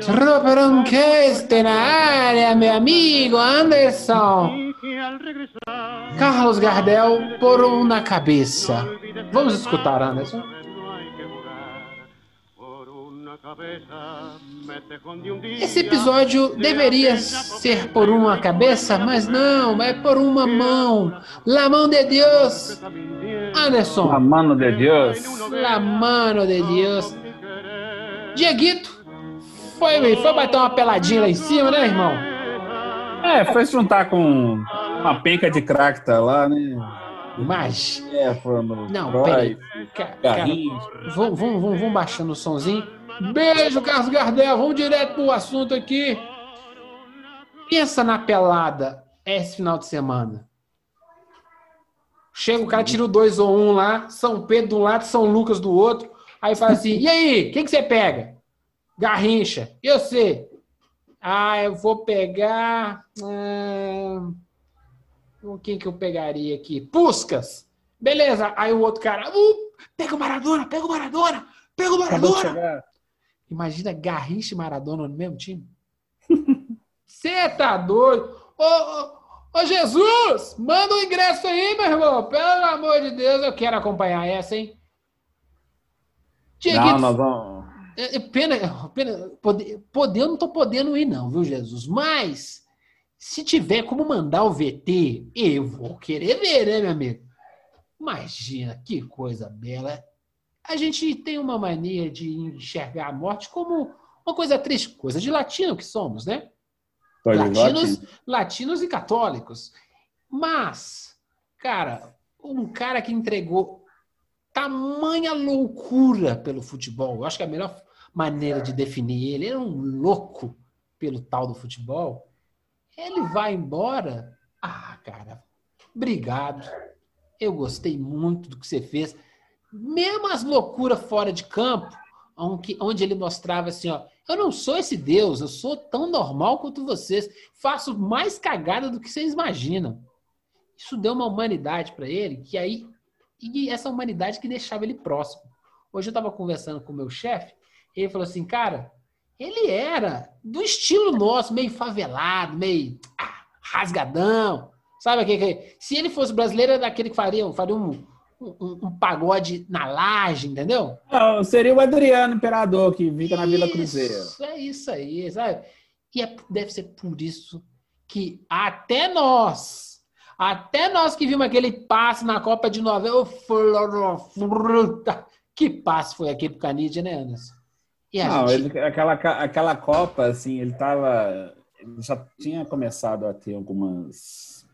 Cast na área, meu amigo Anderson. Carlos Gardel por um na cabeça. Vamos escutar, Anderson. Esse episódio deveria ser por uma cabeça, mas não, é por uma mão. La mão de Deus. Anderson. La mano de Deus. La mano de Deus. Dieguito foi, foi bater uma peladinha lá em cima, né, irmão? É, foi se juntar com uma penca de crack tá lá, né? Mas. É, foi no Não, peraí. Ca- Cara, vamos, vamos, vamos baixando o somzinho. Beijo, Carlos Gardel. Vamos direto pro assunto aqui. Pensa na pelada esse final de semana. Chega o cara, tira o 2 ou 1 um lá, São Pedro de um lado, São Lucas do outro. Aí fala assim: e aí, quem que você pega? Garrincha. E você? Ah, eu vou pegar. ah, quem que eu pegaria aqui? Puscas. Beleza. Aí o outro cara. Uh, pega o Maradona, pega o Maradona, pega o Maradona. Imagina Garrincha e Maradona no mesmo time. Você tá doido? Ô, ô, ô, Jesus, manda um ingresso aí, meu irmão. Pelo amor de Deus, eu quero acompanhar essa, hein? Dieguito, Não, nós vamos. É, é pena, pena poder, poder, eu não tô podendo ir, não, viu, Jesus? Mas, se tiver como mandar o VT, eu vou querer ver, né, meu amigo? Imagina que coisa bela. A gente tem uma mania de enxergar a morte como uma coisa triste, coisa de latino que somos, né? Tô Latinos, latinos e católicos. Mas, cara, um cara que entregou tamanha loucura pelo futebol, eu acho que a melhor maneira de definir ele, ele é um louco pelo tal do futebol. Ele vai embora. Ah, cara, obrigado. Eu gostei muito do que você fez. Mesmo as loucuras fora de campo, onde, onde ele mostrava assim, ó, eu não sou esse Deus, eu sou tão normal quanto vocês. Faço mais cagada do que vocês imaginam. Isso deu uma humanidade para ele, que aí. E essa humanidade que deixava ele próximo. Hoje eu estava conversando com o meu chefe, e ele falou assim, cara, ele era do estilo nosso, meio favelado, meio ah, rasgadão. Sabe aquele. Se ele fosse brasileiro, era daquele que faria, faria um, um, um pagode na laje, entendeu? Não, seria o Adriano Imperador, que fica na Vila Cruzeiro. Isso, É isso aí, sabe? E é- deve ser por isso que até nós, até nós que vimos aquele passe na Copa de 90, ô, fruta, que passe foi aquele pro Canidia, né, Anderson? Não, gente, ele- aquela, aquela Copa, assim, ele tava. Ele já tinha começado a ter algumas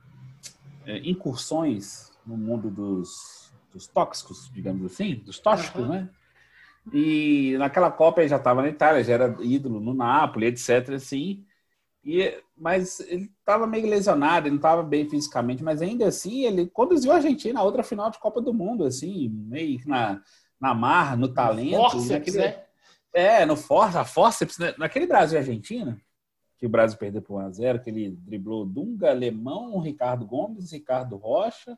é, incursões no mundo dos, dos tóxicos, digamos assim, dos tóxicos, Aham. né? E naquela Copa ele já estava na Itália, já era ídolo no Napoli, etc. Assim, e, mas ele estava meio lesionado, ele não estava bem fisicamente, mas ainda assim ele conduziu a Argentina a outra final de Copa do Mundo, assim, meio na, na marra, no talento. forceps, naquele- né? é, no for, a forceps, né? naquele Brasil e Argentina, que o Brasil perdeu por 1x0, que ele driblou Dunga, Alemão, Ricardo Gomes, Ricardo Rocha,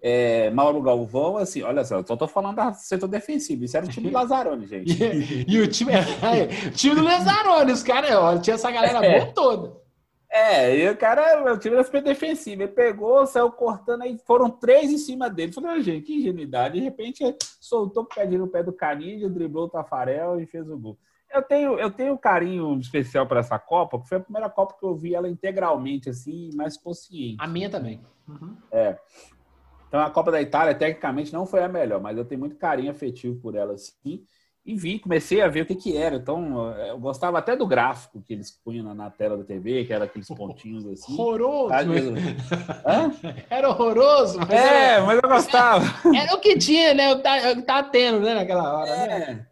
é, Mauro Galvão, assim, olha só, eu só tô falando da setor defensivo, isso era o time do Lazzaroni, gente. E o time, é, o time do Lesarone, os caras, ó, tinha essa galera É. boa toda. É, e o cara, o time era super defensivo, ele pegou, saiu cortando, aí foram três em cima dele, falei, ah, gente, que ingenuidade, de repente soltou o pé no pé do Canídio, driblou o Tafarel e fez o gol. Eu tenho, eu tenho um carinho especial para essa Copa, porque foi a primeira Copa que eu vi ela integralmente, assim, mais consciente. A minha também. Uhum. Então a Copa da Itália, tecnicamente, não foi a melhor, mas eu tenho muito carinho afetivo por ela, sim. E vi, comecei a ver o que que era. Então, eu gostava até do gráfico que eles punham na, tela da TV, que era aqueles pontinhos assim. Horroroso! Era horroroso! Mas é, era... mas eu gostava. Era, era, o que tinha, né? Que tá, tá tendo, né, naquela hora, né? é. né?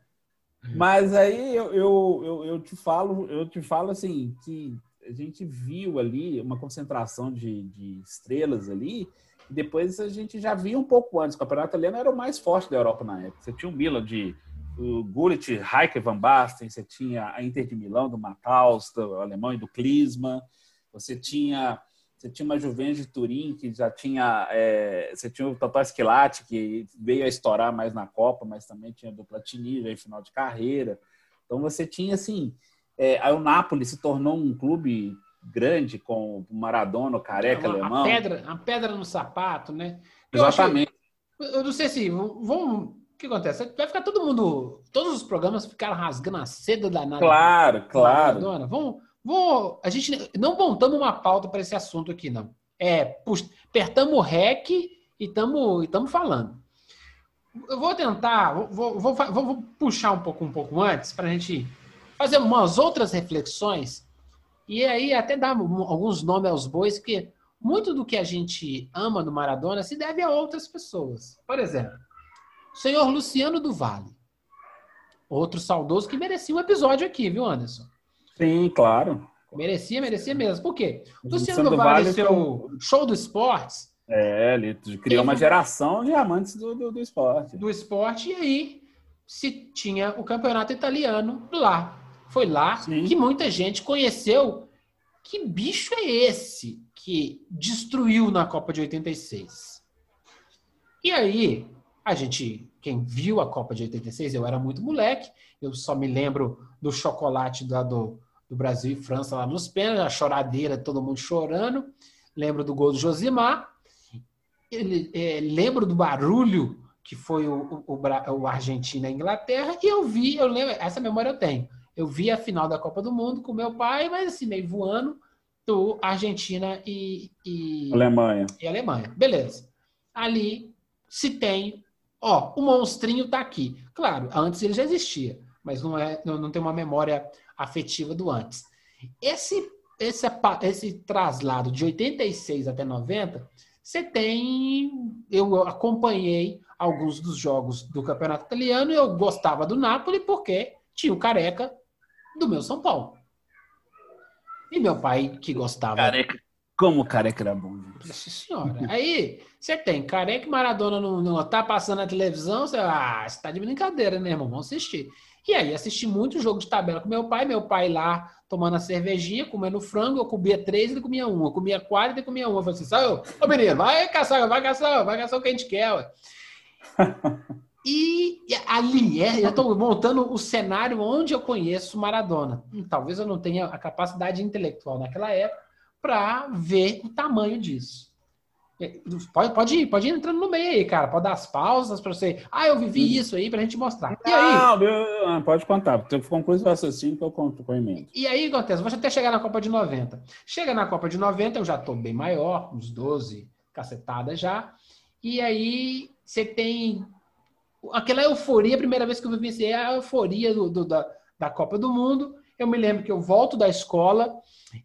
Mas aí eu, eu, eu, eu, te falo, eu te falo assim, que a gente viu ali uma concentração de, de estrelas ali, depois a gente já via um pouco antes. O campeonato italiano era o mais forte da Europa na época. Você tinha o Milan de o Gullit, Heike Van Basten, você tinha a Inter de Milão do Matthaus, do alemão e do Klinsmann, você tinha você tinha uma Juventus de Turim que já tinha é, você tinha o Totó Esquilate que veio a estourar mais na Copa, mas também tinha do Platini já em final de carreira. Então você tinha assim, é, aí o Napoli se tornou um clube grande com o Maradona, o Careca, é, alemão. A pedra, a pedra no sapato, né? Eu Exatamente. Acho, eu não sei se vamos o que acontece? Vai ficar todo mundo. Todos os programas ficaram rasgando a seda danada. Claro, claro. Dona. Vamos, vamos, a gente não montamos uma pauta para esse assunto aqui, não. É, pux, apertamos o REC e estamos falando. Eu vou tentar, vou, vou, vou, vou puxar um pouco, um pouco antes para a gente fazer umas outras reflexões e aí até dar alguns nomes aos bois, porque muito do que a gente ama no Maradona se deve a outras pessoas. Por exemplo, senhor Luciano do Vale. Outro saudoso que merecia um episódio aqui, viu, Anderson? Sim, claro. Merecia, merecia mesmo. Por quê? Luciano, Luciano do Vale, seu show do esportes. É, ele criou uma geração de amantes do, do, do, esporte. Do esporte, e aí se tinha o campeonato italiano lá. Foi lá Sim. que muita gente conheceu. Que bicho é esse que destruiu na Copa de 86? E aí, a gente, quem viu a Copa de 86, eu era muito moleque, eu só me lembro do chocolate da, do, do Brasil e França lá nos pênaltis, a choradeira, todo mundo chorando. Lembro do gol do Josimar. Ele, é, lembro do barulho que foi o, o, o, Argentina e Inglaterra, e eu vi, eu lembro, essa memória eu tenho. Eu vi a final da Copa do Mundo com meu pai, mas assim, meio voando, do Argentina e, e Alemanha. E Alemanha. Beleza. Ali se tem Ó, o monstrinho tá aqui. Claro, antes ele já existia, mas não, é, não, não tem uma memória afetiva do antes. Esse, esse, esse traslado de 86 até 90, você tem. Eu acompanhei alguns dos jogos do Campeonato Italiano e eu gostava do Napoli porque tinha o careca do meu São Paulo. E meu pai, que gostava. Careca. Como o careca era bom. Nossa senhora. Aí, você tem careca e Maradona não, não tá passando na televisão, você, ah, você tá de brincadeira, né, irmão? Vamos assistir. E aí, assisti muito jogo de tabela com meu pai, meu pai lá tomando a cervejinha, comendo frango, eu comia três, ele comia um, eu comia quatro, ele comia um. Eu falei assim, ô, ô menino, vai caçar, vai caçar, vai caçar o que a gente quer, ué. E ali, é, eu estou montando o cenário onde eu conheço Maradona. Talvez eu não tenha a capacidade intelectual naquela época, para ver o tamanho disso. É, pode, pode ir, pode ir entrando no meio aí, cara. Pode dar as pausas para você. Ah, eu vivi uhum. isso aí para a gente mostrar. E aí? Não, meu, pode contar, porque conclui o raciocínio que eu conto com a emenda. E aí, acontece, vou até chegar na Copa de 90. Chega na Copa de 90, eu já estou bem maior, uns 12 cacetadas já. E aí você tem aquela euforia, a primeira vez que eu vivenciei a euforia do, do, da, da Copa do Mundo. Eu me lembro que eu volto da escola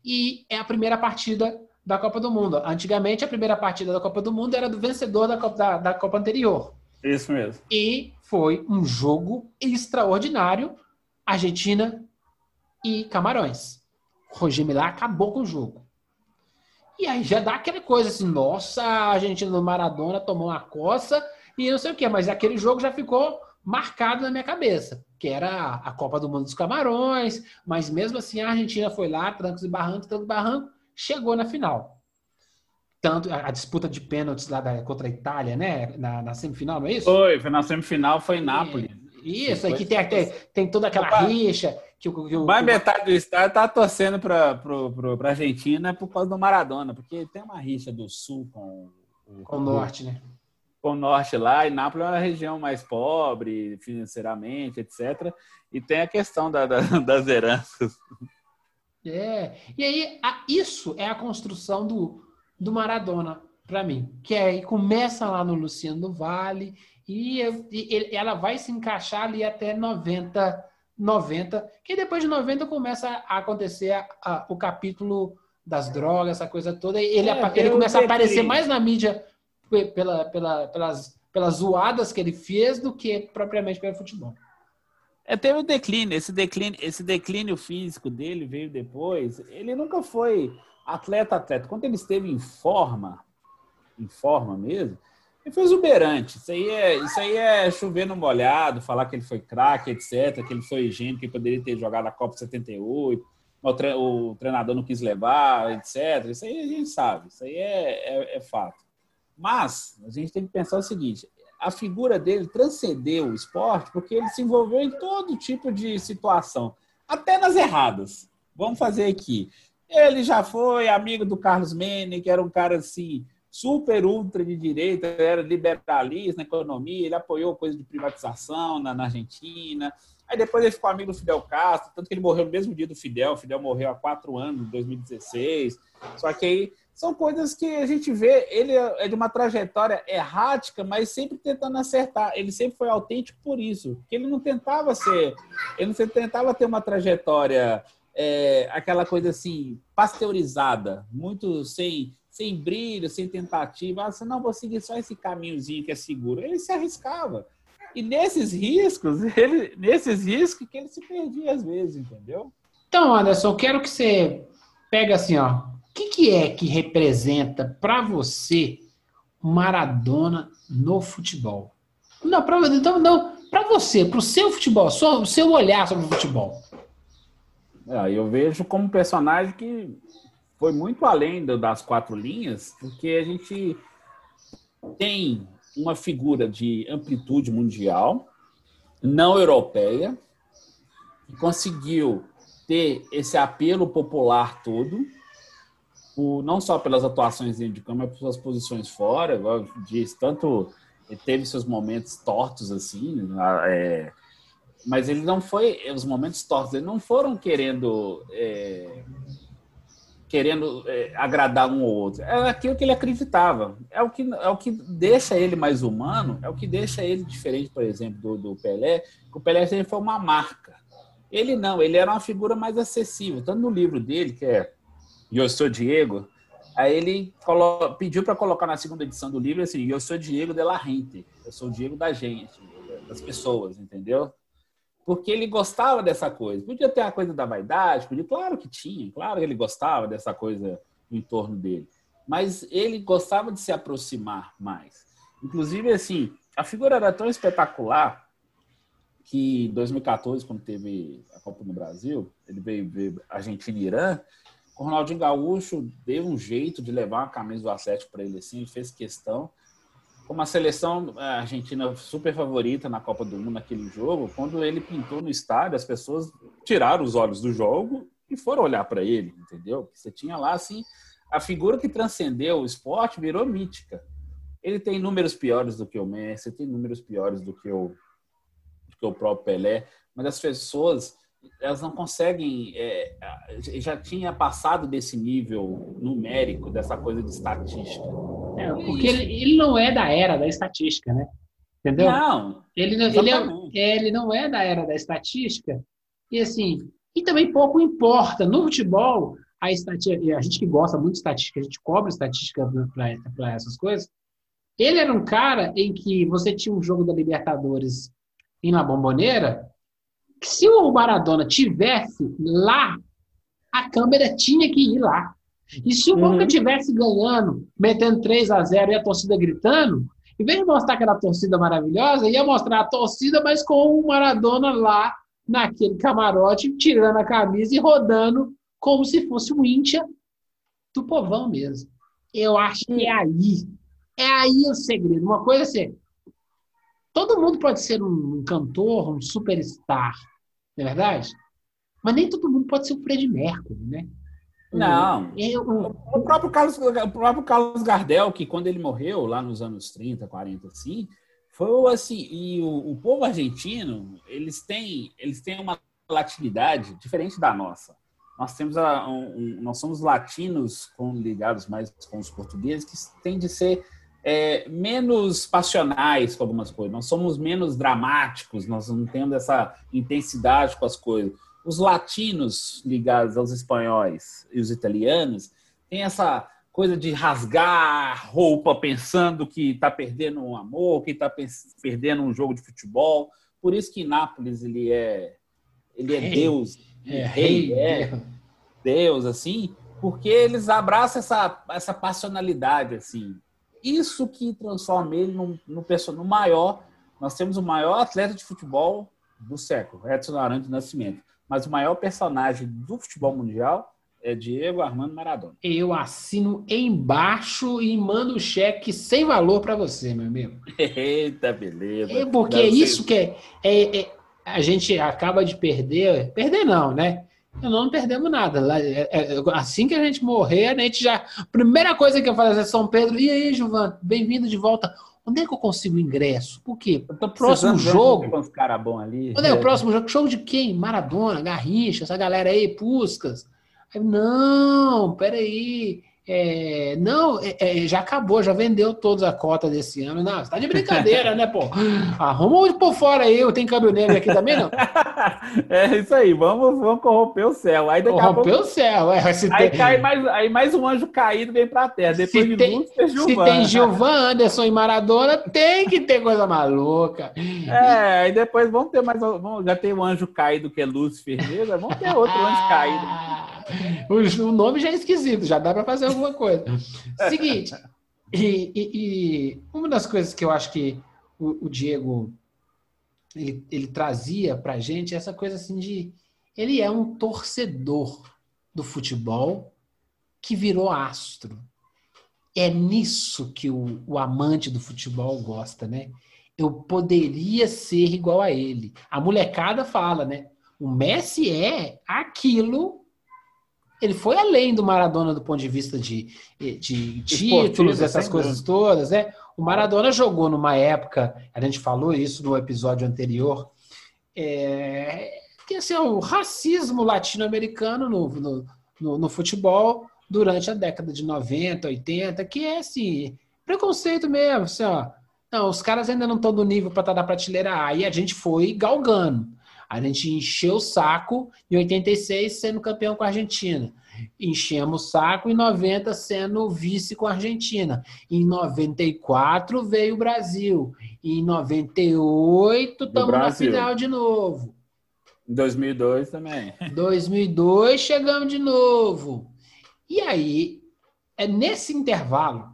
e é a primeira partida da Copa do Mundo. Antigamente, a primeira partida da Copa do Mundo era do vencedor da Copa, da, da Copa anterior. Isso mesmo. E foi um jogo extraordinário. Argentina e Camarões. Roger Milá acabou com o jogo. E aí já dá aquela coisa assim, nossa, a Argentina do Maradona tomou uma coça e não sei o quê, mas aquele jogo já ficou marcado na minha cabeça, que era a Copa do Mundo dos Camarões, mas mesmo assim a Argentina foi lá, trancos e barrancos, trancos e barrancos, chegou na final. Tanto a, disputa de pênaltis lá da, contra a Itália, né? Na, na, semifinal, não é isso? Foi, foi na semifinal, foi em Nápoles. Isso, aí que tem, tem, tem toda aquela Opa. rixa. Que, que, que, Mais metade do estado tá torcendo para a Argentina por causa do Maradona, porque tem uma rixa do sul com o, com o norte, né? Com o norte lá, e Nápoles é uma região mais pobre financeiramente, etc. E tem a questão da, da, das heranças. É, e aí a, isso é a construção do, do Maradona para mim, que é começa lá no Luciano do Vale e, e ela vai se encaixar ali até 90, 90, que depois de 90 começa a acontecer a, a, o capítulo das drogas, essa coisa toda, e ele, é, ele começa a aparecer mais na mídia pela, pela, pelas, pelas zoadas que ele fez do que propriamente pelo futebol. É, teve um declínio, esse declínio, esse declínio físico dele veio depois. Ele nunca foi atleta atleta. Quando ele esteve em forma, em forma mesmo, ele foi exuberante. Isso aí é, isso aí é chover no molhado, falar que ele foi craque, etc., que ele foi higiênico, que poderia ter jogado a Copa 78, o, treinador não quis levar, etc. Isso aí a gente sabe, isso aí é, é, é fato. Mas a gente tem que pensar o seguinte: a figura dele transcendeu o esporte porque ele se envolveu em todo tipo de situação, até nas erradas. Vamos fazer aqui. Ele já foi amigo do Carlos Menem, que era um cara assim, super ultra de direita, era liberalista na economia, ele apoiou coisa de privatização na, na, Argentina. Aí depois ele ficou amigo do Fidel Castro, tanto que ele morreu no mesmo dia do Fidel. O Fidel morreu há quatro anos, em 2016. Só que aí são coisas que a gente vê, ele é de uma trajetória errática, mas sempre tentando acertar. Ele sempre foi autêntico por isso, ele não tentava ser, ele não tentava ter uma trajetória é, aquela coisa assim pasteurizada, muito sem sem brilho, sem tentativa. Ah, não vou seguir só esse caminhozinho que é seguro. Ele se arriscava. E nesses riscos, ele, nesses riscos que ele se perdia às vezes, entendeu? Então, Anderson, eu quero que você pegue assim, ó, que, que é que representa para você Maradona no futebol? Não, para então, não, você, para o seu futebol, só o seu olhar sobre o futebol. É, eu vejo como personagem que foi muito além das quatro linhas, porque a gente tem uma figura de amplitude mundial, não europeia, que conseguiu ter esse apelo popular todo, por, não só pelas atuações dentro de campo, mas suas posições fora, igual diz, tanto ele teve seus momentos tortos assim, é, mas ele não foi, os momentos tortos ele não foram querendo é, querendo é, agradar um ou outro, é aquilo que ele acreditava, é o que é o que deixa ele mais humano, é o que deixa ele diferente, por exemplo, do, do Pelé, que o Pelé sempre foi uma marca. Ele não, ele era uma figura mais acessível, tanto no livro dele que é eu sou Diego, aí ele pediu para colocar na segunda edição do livro assim, eu sou Diego de la gente, eu sou o Diego da gente, das pessoas, entendeu? Porque ele gostava dessa coisa. Podia ter a coisa da vaidade, podia, claro que tinha, claro que ele gostava dessa coisa no entorno dele. Mas ele gostava de se aproximar mais. Inclusive, assim, a figura era tão espetacular que em 2014, quando teve a Copa no Brasil, ele veio ver Argentina e Irã, o Ronaldinho Gaúcho deu um jeito de levar a camisa do Atlético para ele assim, ele fez questão. Como a seleção é, argentina super favorita na Copa do Mundo naquele jogo, quando ele pintou no estádio, as pessoas tiraram os olhos do jogo e foram olhar para ele, entendeu? Você tinha lá assim a figura que transcendeu o esporte virou mítica. Ele tem números piores do que o Messi, tem números piores do que o, do que o próprio Pelé, mas as pessoas elas não conseguem. É, já tinha passado desse nível numérico, dessa coisa de estatística. É, porque ele, ele, não é da era da estatística, né? Entendeu? Não. Ele, ele, é, ele não é da era da estatística. E assim, e também pouco importa. No futebol, a estatística, a gente que gosta muito de estatística, a gente cobra estatística para essas coisas. Ele era um cara em que você tinha um jogo da Libertadores em La Bombonera, se o Maradona tivesse lá, a câmera tinha que ir lá. E se o uhum. Boca tivesse ganhando, metendo 3 a 0 e a torcida gritando, em vez de mostrar aquela torcida maravilhosa, ia mostrar a torcida, mas com o Maradona lá naquele camarote, tirando a camisa e rodando como se fosse um íntia do povão mesmo. Eu acho que é aí. É aí o segredo. Uma coisa assim, todo mundo pode ser um cantor, um superstar, não é verdade? Mas nem todo mundo pode ser o Fred Mercury, né? Não. Eu, o, próprio Carlos, o próprio Carlos Gardel, que quando ele morreu, lá nos anos 30, 40, assim, foi assim. E o, o povo argentino, eles têm, eles têm uma latinidade diferente da nossa. Nós temos a, um, nós somos latinos com, ligados mais com os portugueses, que tem de ser é, menos passionais com algumas coisas, nós somos menos dramáticos, nós não temos essa intensidade com as coisas. Os latinos ligados aos espanhóis e os italianos têm essa coisa de rasgar roupa pensando que está perdendo um amor, que está perdendo um jogo de futebol. Por isso que Nápoles ele é ele é Deus, é rei, é Deus assim, porque eles abraçam essa essa passionalidade assim. Isso que transforma ele no, maior. Nós temos o maior atleta de futebol do século, Edson Arantes Nascimento. Mas o maior personagem do futebol mundial é Diego Armando Maradona. Eu assino embaixo e mando o cheque sem valor para você, meu amigo. Eita, beleza. É porque é isso que é, é, é, a gente acaba de perder. Perder não, né? Não, perdemos nada. É, é, assim que a gente morrer, a gente já. Primeira coisa que eu faço é São Pedro. E aí, Juvan, bem-vindo de volta. Onde é que eu consigo ingresso? Por quê? O próximo jogo. Uns cara bom ali. Onde é o próximo jogo? Show de quem? Maradona, Garrincha, essa galera aí, Puscas. Aí, não, peraí. É, não, é, é, já acabou, já vendeu toda a cota desse ano. Não, você tá de brincadeira, né, pô? Arruma um por fora aí, eu tenho câmbio negro aqui também, não? É isso aí, vamos, vamos corromper o céu. Aí corromper pouco... o céu, é. Aí, tem... cai mais, aí mais um anjo caído vem pra terra. Depois se de tem, Se tem Gilvan, Anderson e Maradona, tem que ter coisa maluca. É, aí depois vamos ter mais. Vamos, já tem um anjo caído que é Lúcifer mesmo, vamos ter outro anjo caído. O nome já é esquisito, já dá para fazer alguma coisa. Seguinte, e, e, e, uma das coisas que eu acho que o, o Diego ele, ele trazia para gente é essa coisa assim de ele é um torcedor do futebol que virou astro. É nisso que o, o amante do futebol gosta, né? Eu poderia ser igual a ele. A molecada fala, né? O Messi é aquilo ele foi além do Maradona do ponto de vista de, de títulos, essas coisas todas, né? O Maradona jogou numa época, a gente falou isso no episódio anterior, é, que assim, é o racismo latino-americano no, no, no, no, futebol durante a década de 90, 80, que é assim, preconceito mesmo, assim, ó. Não, os caras ainda não estão no nível para estar na prateleira A, e a gente foi galgando. A gente encheu o saco em 86 sendo campeão com a Argentina. Enchemos o saco em 90 sendo vice com a Argentina. Em 94 veio o Brasil. Em 98 estamos na final de novo. Em 2002 também. 2002 chegamos de novo. E aí, é nesse intervalo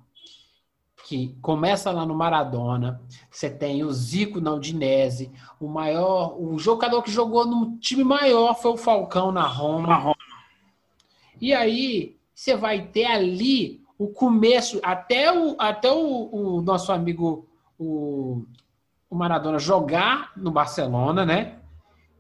que começa lá no Maradona, você tem o Zico na Udinese, o maior, o jogador que jogou no time maior foi o Falcão na Roma. Na. E aí você vai ter ali o começo, até o, até o, o nosso amigo o, o Maradona jogar no Barcelona, né?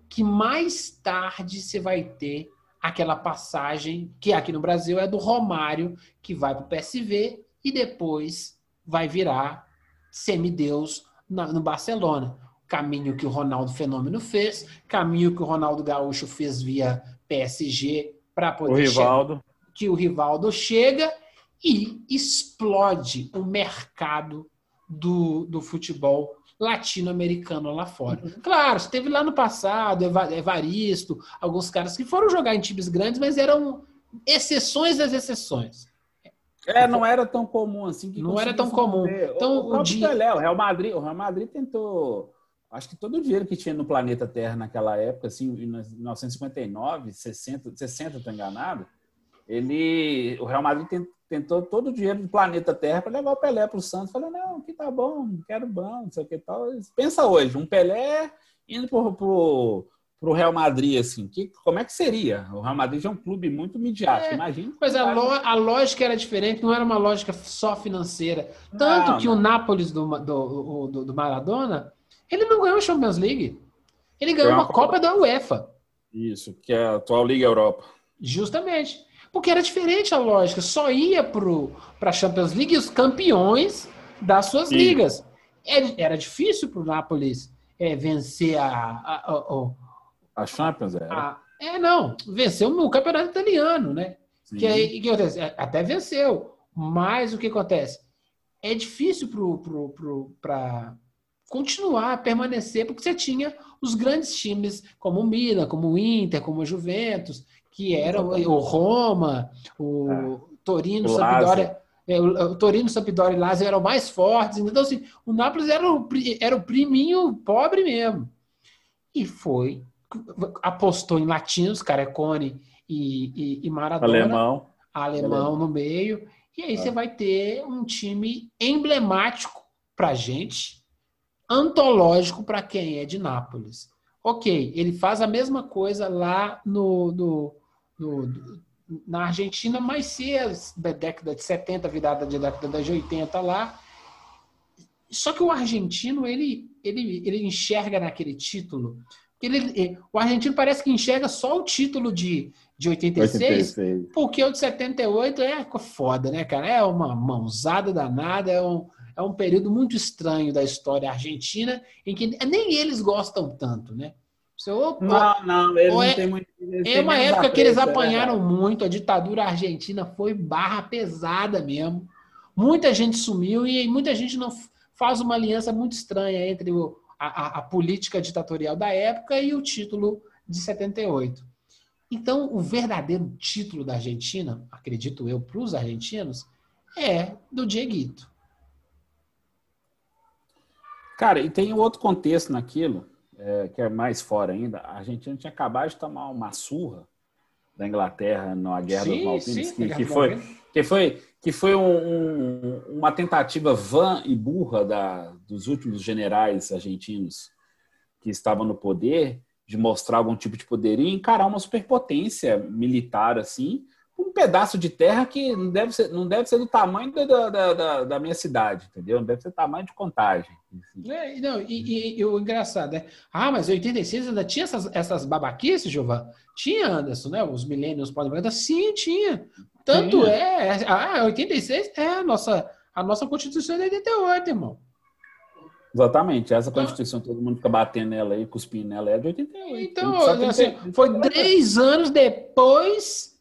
Que mais tarde você vai ter aquela passagem que aqui no Brasil é do Romário, que vai para o PSV e depois vai virar semideus no Barcelona. Caminho que o Ronaldo Fenômeno fez, caminho que o Ronaldo Gaúcho fez via PSG para poder o Rivaldo. Chegar, que o Rivaldo chega e explode o mercado do, do futebol latino-americano lá fora. Uhum. Claro, teve lá no passado Evaristo, alguns caras que foram jogar em times grandes, mas eram exceções das exceções. É, não era tão comum assim. não era tão comum. Então, o, o, o dia... Pelé, o Real Madrid, o Real Madrid tentou, acho que todo o dinheiro que tinha no planeta Terra naquela época, assim, em 1959, 60, 60, estou enganado, ele, o Real Madrid tentou todo o dinheiro do planeta Terra para levar o Pelé para o Santos. Falou, não, que tá bom, quero bom, não sei o que tal. Pensa hoje, um Pelé indo para para o Real Madrid, assim, que, como é que seria? O Real Madrid é um clube muito midiático, é, imagina. Mas a, lo, a, lógica era diferente, não era uma lógica só financeira. Tanto não, que não. o Nápoles do, do, do, do, Maradona, ele não ganhou a Champions League. Ele ganhou uma, uma Copa, da UEFA. Isso, que é a atual Liga Europa. Justamente. Porque era diferente a lógica. Só ia para a Champions League os campeões das suas Sim. ligas. Era, era difícil para o Nápoles é, vencer a, a, a, a Champions, é. Ah, é, não. Venceu no campeonato italiano, né? Que, aí, que acontece? É, até venceu. Mas o que acontece? é difícil para continuar a permanecer, porque você tinha os grandes times como o Milan, como o Inter, como o Juventus, que eram o Roma, o é. Torino, o Sampdoria, é, o, Torino, Sampdoria e Lazio eram mais fortes. Então, assim, o Nápoles era o, era o priminho pobre mesmo. E foi, apostou em latinos, Carecone e, e, e Maradona. Alemão. Alemão no meio. E aí você vai ter um time emblemático para gente, antológico para quem é de Nápoles. Ok, ele faz a mesma coisa lá no, no, no na Argentina, mas se é da década de 70, virada da década de 80 lá. Só que o argentino, ele, ele, ele enxerga naquele título. Ele, o argentino parece que enxerga só o título de, de 86, 86, porque o de 78 é foda, né, cara? É uma mãozada danada, é um, é um período muito estranho da história argentina, em que nem eles gostam tanto, né? Não, não, eles não é, têm muito. É uma época que eles né, apanharam né? muito, a ditadura argentina foi barra pesada mesmo. Muita gente sumiu e muita gente não faz uma aliança muito estranha entre o, a, a, política ditatorial da época e o título de 78. Então, o verdadeiro título da Argentina, acredito eu, para os argentinos, é do Dieguito. Cara, e tem outro contexto naquilo é, que é mais fora ainda, a Argentina tinha acabado de tomar uma surra da Inglaterra na Guerra sim, dos Malvinas, que, que, foi, que foi que foi um, um, uma tentativa vã e burra da, dos últimos generais argentinos que estavam no poder de mostrar algum tipo de poder e encarar uma superpotência militar assim um pedaço de terra que não deve ser, não deve ser do tamanho da, da, da, da minha cidade, entendeu? Não deve ser tamanho de contagem. É, não, e, e, e, o engraçado, né? Ah, mas em 86 ainda tinha essas, essas babaquices, Gilvan? Tinha, Anderson, né? Os milênios podem Sim, tinha. Tanto tinha. é. Ah, 86 é a nossa, a nossa Constituição de 88, irmão. Exatamente, essa Constituição, todo mundo fica batendo nela aí, cuspindo nela, é de 88. Então, assim, foi três anos depois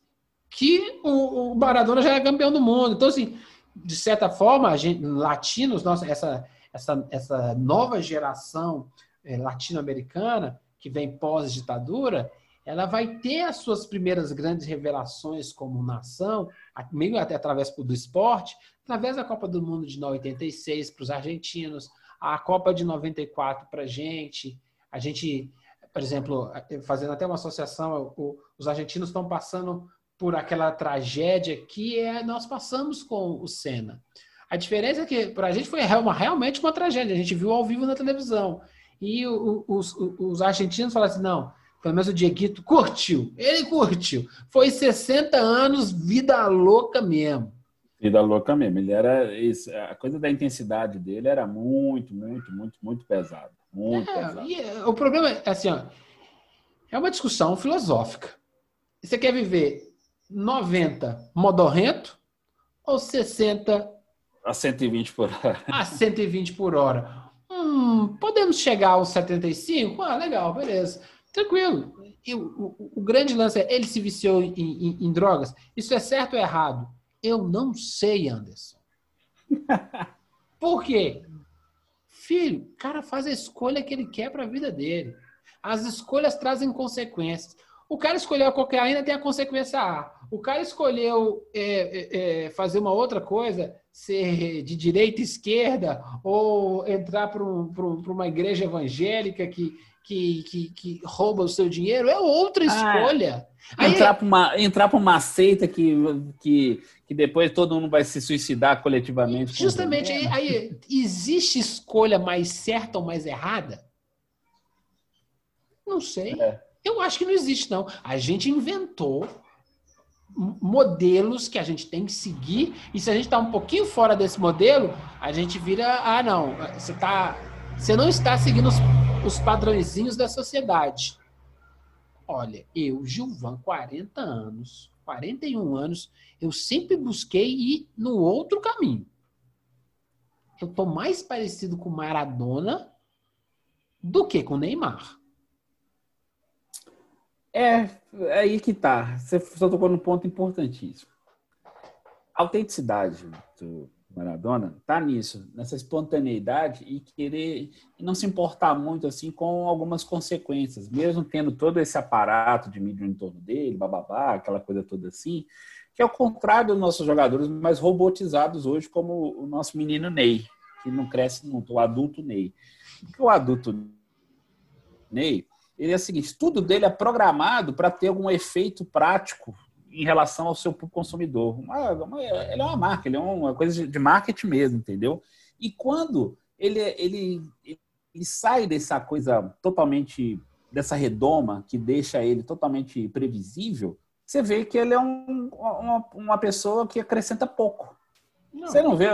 que o, o Maradona já é campeão do mundo. Então, assim, de certa forma, a gente, latinos, nossa, essa, essa, essa nova geração é, latino-americana que vem pós-ditadura, ela vai ter as suas primeiras grandes revelações como nação, meio até através do esporte, através da Copa do Mundo de 86 para os argentinos, a Copa de 94 para a gente. A gente, por exemplo, fazendo até uma associação, os argentinos estão passando por aquela tragédia que é, nós passamos com o Senna. A diferença é que para a gente foi uma, realmente uma tragédia. A gente viu ao vivo na televisão. E o, os, os, argentinos falaram assim: não, pelo menos o Dieguito curtiu. Ele curtiu. Foi 60 anos, vida louca mesmo. Vida louca mesmo. Ele era. Isso, a coisa da intensidade dele era muito, muito, muito, muito pesada. Muito é, pesada. E, é, o problema é assim: ó, é uma discussão filosófica. Você quer viver 90 modorrento ou 60 a 120 por hora? A 120 por hora. Hum, podemos chegar aos 75? Ah, legal, beleza. Tranquilo. E o, o, o grande lance é, ele se viciou em, em, em, drogas? Isso é certo ou errado? Eu não sei, Anderson. Por quê? Filho, o cara faz a escolha que ele quer para a vida dele. As escolhas trazem consequências. O cara escolheu a cocaína, tem a consequência A. O cara escolheu é, é, é fazer uma outra coisa, ser de direita, esquerda, ou entrar para um, uma igreja evangélica que, que, que, que, rouba o seu dinheiro, é outra ah, escolha. Ah, entrar para uma, entrar uma seita que, que, que depois todo mundo vai se suicidar coletivamente. Justamente, aí, aí existe escolha mais certa ou mais errada? Não sei. É. Eu acho que não existe, não. A gente inventou modelos que a gente tem que seguir, e se a gente está um pouquinho fora desse modelo, a gente vira, ah, não, você, tá, você não está seguindo os, os padrõezinhos da sociedade. Olha, eu, Gilvan, 40 anos, 41 anos, eu sempre busquei ir no outro caminho. Eu tô mais parecido com Maradona do que com Neymar. É, aí que tá. Você só tocou num ponto importantíssimo. A autenticidade do, Maradona tá nisso, nessa espontaneidade e querer não se importar muito assim com algumas consequências, mesmo tendo todo esse aparato de mídia em torno dele, bababá, aquela coisa toda assim, que é o contrário dos nossos jogadores mais robotizados hoje, como o nosso menino Ney, que não cresce muito, o adulto Ney. Porque o adulto Ney, ele é o seguinte, tudo dele é programado para ter algum efeito prático em relação ao seu consumidor. Uma, uma, ele é uma marca, ele é uma coisa de marketing mesmo, entendeu? E quando ele, ele, ele sai dessa coisa totalmente, dessa redoma que deixa ele totalmente previsível, você vê que ele é um, uma, uma pessoa que acrescenta pouco. Não. Você não vê,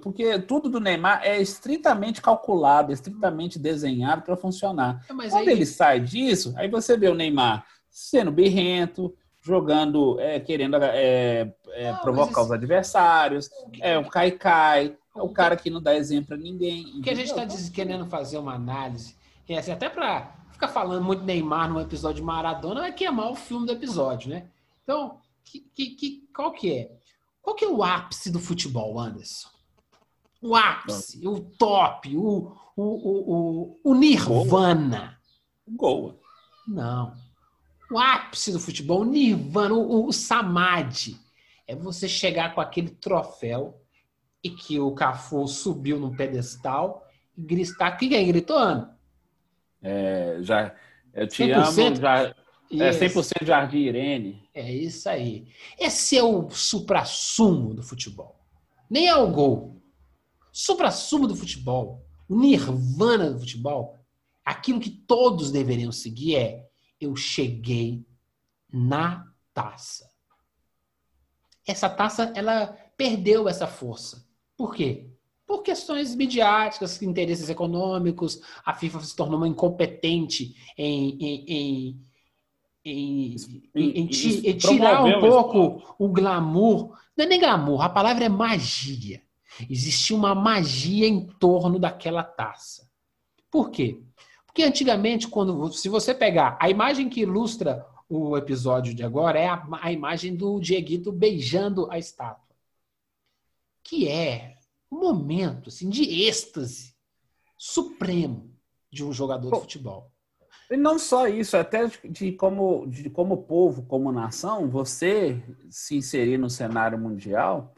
porque tudo do Neymar é estritamente calculado, estritamente desenhado para funcionar. Mas Quando aí... ele sai disso, aí você vê o Neymar sendo birrento, jogando, é, querendo é, é, não, provocar os adversários, é o cai-cai, é o cara que não dá exemplo para ninguém. O que a gente está querendo fazer uma análise, é assim, até para ficar falando muito Neymar num episódio de Maradona, vai queimar o filme do episódio, né? Então, que, que, que, qual que é? Qual que é o ápice do futebol, Anderson? O ápice, o top, o, o, o, o, Nirvana. O gol. Não. O ápice do futebol, o Nirvana, o, o Samadhi. É você chegar com aquele troféu e que o Cafu subiu num pedestal e gritar. O que é gritando? É, já, eu te 100%? amo, já, é 100% Jardim Irene. É isso aí. Esse é o supra-sumo do futebol. Nem é o gol. Supra-sumo do futebol, o nirvana do futebol, aquilo que todos deveriam seguir é: eu cheguei na taça. Essa taça, ela perdeu essa força. Por quê? Por questões midiáticas, interesses econômicos, a FIFA se tornou uma incompetente em, em, em em, em, em, em tirar um pouco o glamour. Não é nem glamour, a palavra é magia. Existia uma magia em torno daquela taça. Por quê? Porque antigamente, quando se você pegar a imagem que ilustra o episódio de agora, é a, a imagem do Dieguito beijando a estátua. Que é um momento assim, de êxtase supremo de um jogador de futebol. E não só isso, até de como, de como povo, como nação, você se inserir no cenário mundial.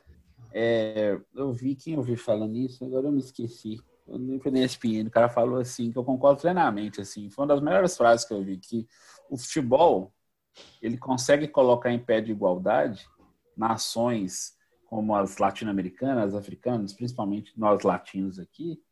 É, eu vi quem eu vi falando isso, agora eu me esqueci. Eu nem foi na ESPN, o cara falou assim, que eu concordo plenamente, assim, foi uma das melhores frases que eu vi, que o futebol, ele consegue colocar em pé de igualdade nações como as latino-americanas, as africanas, principalmente nós latinos aqui,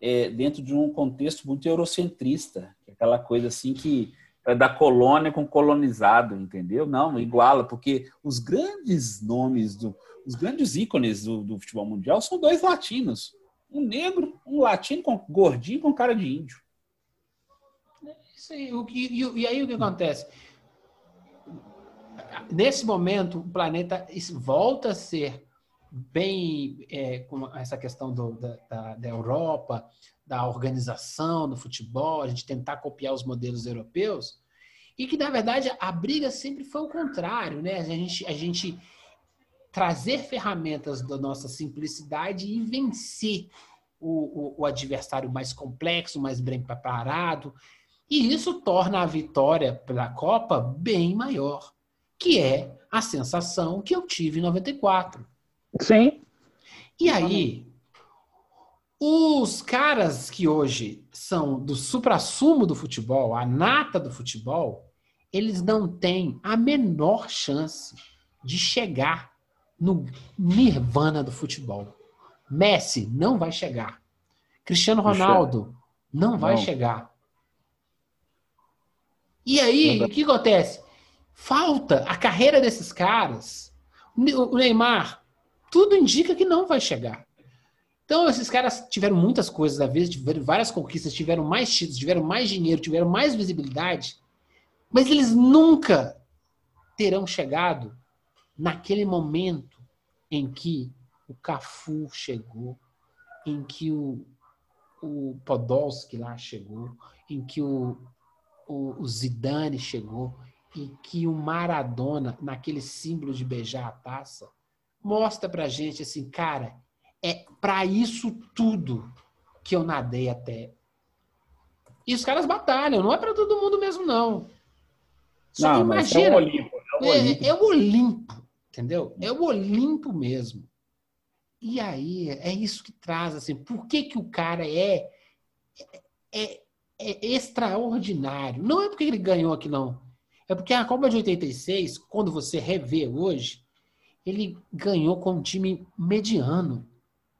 é, dentro de um contexto muito eurocentrista, é aquela coisa assim que é da colônia com colonizado, entendeu? Não, iguala, porque os grandes nomes, do, os grandes ícones do, do futebol mundial são dois latinos. Um negro, um latino com gordinho com cara de índio. Isso aí, o, e, e aí o que acontece? Nesse momento, o planeta volta a ser bem é, com essa questão do, da, da, Europa, da organização do futebol, a gente tentar copiar os modelos europeus, e que, na verdade, a briga sempre foi o contrário, né? A gente, a gente trazer ferramentas da nossa simplicidade e vencer o, o, o adversário mais complexo, mais bem preparado, e isso torna a vitória pela Copa bem maior, que é a sensação que eu tive em 94 Sim. E aí, os caras que hoje são do supra-sumo do futebol, a nata do futebol, eles não têm a menor chance de chegar no nirvana do futebol. Messi não vai chegar. Cristiano Ronaldo não vai não. chegar. E aí, o que acontece? Falta a carreira desses caras. O Neymar tudo indica que não vai chegar. Então, esses caras tiveram muitas coisas à vez, tiveram várias conquistas, tiveram mais títulos, tiveram mais dinheiro, tiveram mais visibilidade, mas eles nunca terão chegado naquele momento em que o Cafu chegou, em que o, o Podolski lá chegou, em que o, o, o Zidane chegou, em que o Maradona, naquele símbolo de beijar a taça, mostra pra gente assim, cara, É para isso tudo que eu nadei até. E os caras batalham, não é para todo mundo mesmo, não. Só não, imagina. É o Olimpo. É o é, Olimpo. É, é o Olimpo, entendeu? É o Olimpo mesmo. E aí, é isso que traz, assim, por que, que o cara é, é, é extraordinário? Não é porque ele ganhou aqui, não. É porque a Copa de 86, quando você revê hoje, ele ganhou com um time mediano.